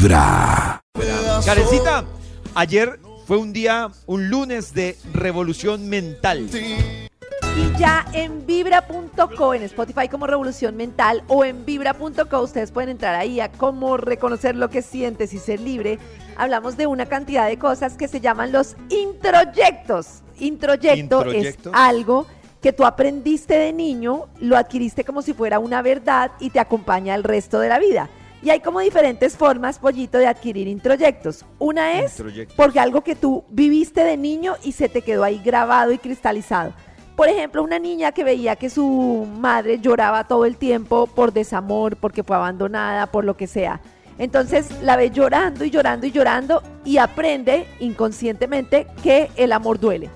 Vibra. Karencita, ayer fue un día, un lunes de revolución mental. Y ya en vibra.co, en Spotify como Revolución Mental o en vibra.co, ustedes pueden entrar ahí a cómo reconocer lo que sientes y ser libre. Hablamos de una cantidad de cosas que se llaman los introyectos. Introyecto es Introyecto. algo que tú aprendiste de niño, lo adquiriste como si fuera una verdad y te acompaña el resto de la vida. Y hay como diferentes formas, pollito, de adquirir introyectos. Una es Introyectos. porque algo que tú viviste de niño y se te quedó ahí grabado y cristalizado. Por ejemplo, una niña que veía que su madre lloraba todo el tiempo por desamor, porque fue abandonada, por lo que sea. Entonces la ve llorando y llorando y llorando y aprende inconscientemente que el amor duele.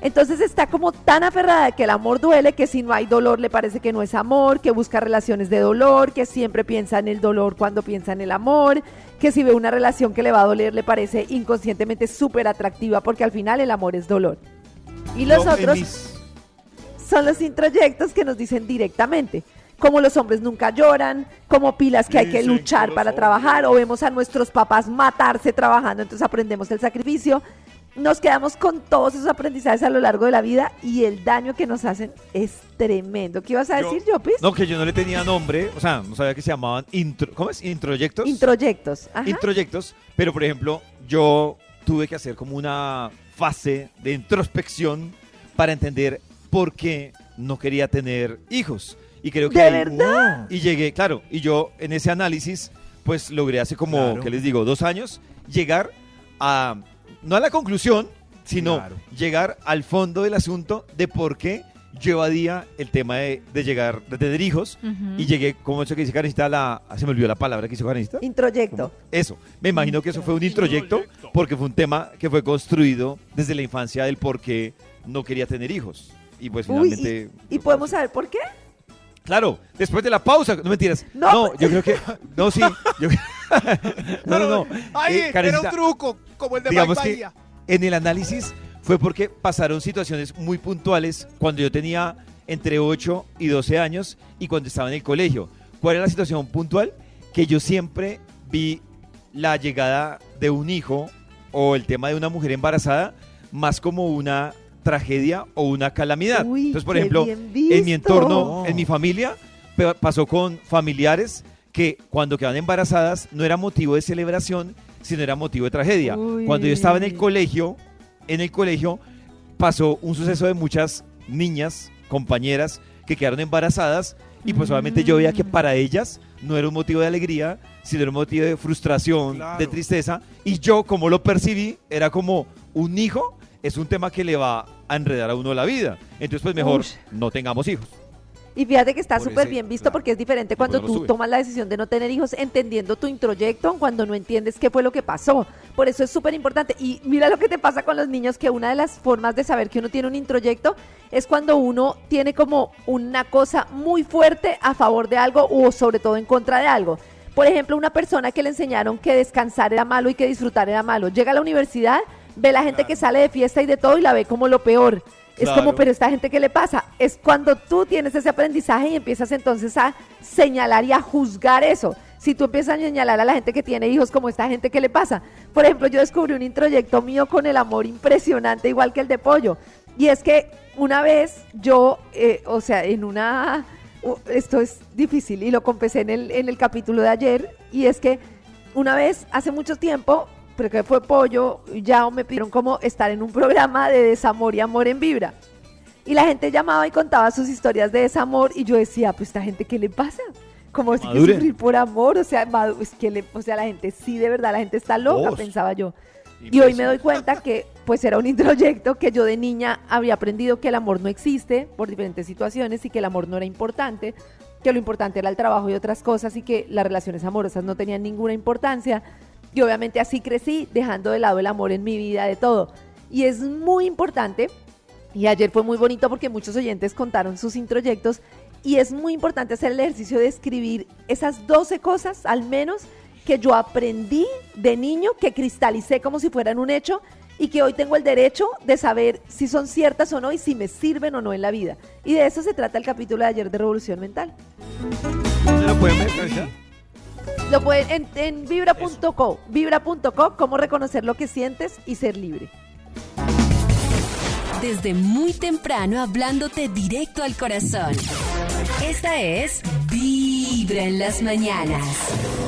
Entonces está como tan aferrada de que el amor duele que si no hay dolor le parece que no es amor, que busca relaciones de dolor, que siempre piensa en el dolor cuando piensa en el amor, que si ve una relación que le va a doler le parece inconscientemente súper atractiva porque al final el amor es dolor. Y los otros mis- son los introyectos que nos dicen directamente. Como los hombres nunca lloran, como pilas que hay que luchar para trabajar, o vemos a nuestros papás matarse trabajando, entonces aprendemos el sacrificio. Nos quedamos con todos esos aprendizajes a lo largo de la vida y el daño que nos hacen es tremendo. ¿Qué ibas a Yo- decir, Jopis? No, que yo no le tenía nombre, o sea, no sabía que se llamaban intro, ¿cómo es? Introyectos. Introyectos. Ajá. Introyectos, pero por ejemplo, yo tuve que hacer como una fase de introspección para entender por qué no quería tener hijos. Y creo que ¿De ahí- verdad? Y llegué, claro, y yo en ese análisis, pues logré hace como, Claro. ¿qué les digo? Dos años, llegar a, no a la conclusión, sino Claro. llegar al fondo del asunto de por qué yo evadía el tema de, de llegar, de tener hijos, y llegué, como eso que dice Karencita, la, ah, se me olvidó la palabra que hizo Karencita. Introyecto. Eso, me imagino que eso fue un introyecto porque fue un tema que fue construido desde la infancia del por qué no quería tener hijos. Y pues Uy, finalmente... ¿y, y podemos saber por qué? Claro, después de la pausa, no mentiras. No. No, yo creo que... No, sí. yo- no, no, no. Ay, Eh, era un Karencita, truco, como el de digamos Mike que en el análisis fue porque pasaron situaciones muy puntuales cuando yo tenía entre 8 y 12 años y cuando estaba en el colegio. ¿Cuál era la situación puntual? Que yo siempre vi la llegada de un hijo o el tema de una mujer embarazada más como una tragedia o una calamidad. Uy, Entonces, por ejemplo, en mi entorno, en mi familia, pasó con familiares que cuando quedaban embarazadas no era motivo de celebración, sino era motivo de tragedia. Uy. Cuando yo estaba en el colegio, en el colegio pasó un suceso de muchas niñas, compañeras, que quedaron embarazadas y pues obviamente yo veía que Mm. para ellas no era un motivo de alegría, sino era un motivo de frustración, Claro. de tristeza. Y yo, como lo percibí, era como un hijo es un tema que le va a enredar a uno la vida. Entonces, pues mejor no tengamos hijos. Y fíjate que está súper bien visto claro. porque es diferente cuando tú sube. tomas la decisión de no tener hijos entendiendo tu introyecto cuando no entiendes qué fue lo que pasó. Por eso es súper importante. Y mira lo que te pasa con los niños, que una de las formas de saber que uno tiene un introyecto es cuando uno tiene como una cosa muy fuerte a favor de algo o sobre todo en contra de algo. Por ejemplo, una persona que le enseñaron que descansar era malo y que disfrutar era malo. Llega a la universidad, ve la gente que sale de fiesta y de todo y la ve como lo peor. Es Claro. como, pero esta gente, ¿qué le pasa? Es cuando tú tienes ese aprendizaje y empiezas entonces a señalar y a juzgar eso. Si tú empiezas a señalar a la gente que tiene hijos como esta gente, ¿qué le pasa? Por ejemplo, yo descubrí un introyecto mío con el amor impresionante, igual que el de pollo. Y es que una vez yo, eh, o sea, en una... Esto es difícil y lo confesé en el, en el capítulo de ayer. Y es que una vez, hace mucho tiempo, pero que fue pollo, ya me pidieron como estar en un programa de desamor y amor en vibra. Y la gente llamaba y contaba sus historias de desamor y yo decía, pues esta gente, ¿qué le pasa? Como si que sufrir por amor, o sea, es que le- o sea, la gente sí, de verdad, la gente está loca, pensaba yo. Y hoy me doy cuenta que pues era un introyecto que yo de niña había aprendido que el amor no existe por diferentes situaciones y que el amor no era importante, que lo importante era el trabajo y otras cosas y que las relaciones amorosas no tenían ninguna importancia. Y obviamente así crecí, dejando de lado el amor en mi vida, de todo. Y es muy importante, y ayer fue muy bonito porque muchos oyentes contaron sus introyectos, y es muy importante hacer el ejercicio de escribir esas 12 cosas, al menos, que yo aprendí de niño, que cristalicé como si fueran un hecho, y que hoy tengo el derecho de saber si son ciertas o no y si me sirven o no en la vida. Y de eso se trata el capítulo de ayer de Revolución Mental. Lo pueden en, en vibra.co, vibra.co, cómo reconocer lo que sientes y ser libre. Desde muy temprano hablándote directo al corazón. Esta es Vibra en las mañanas.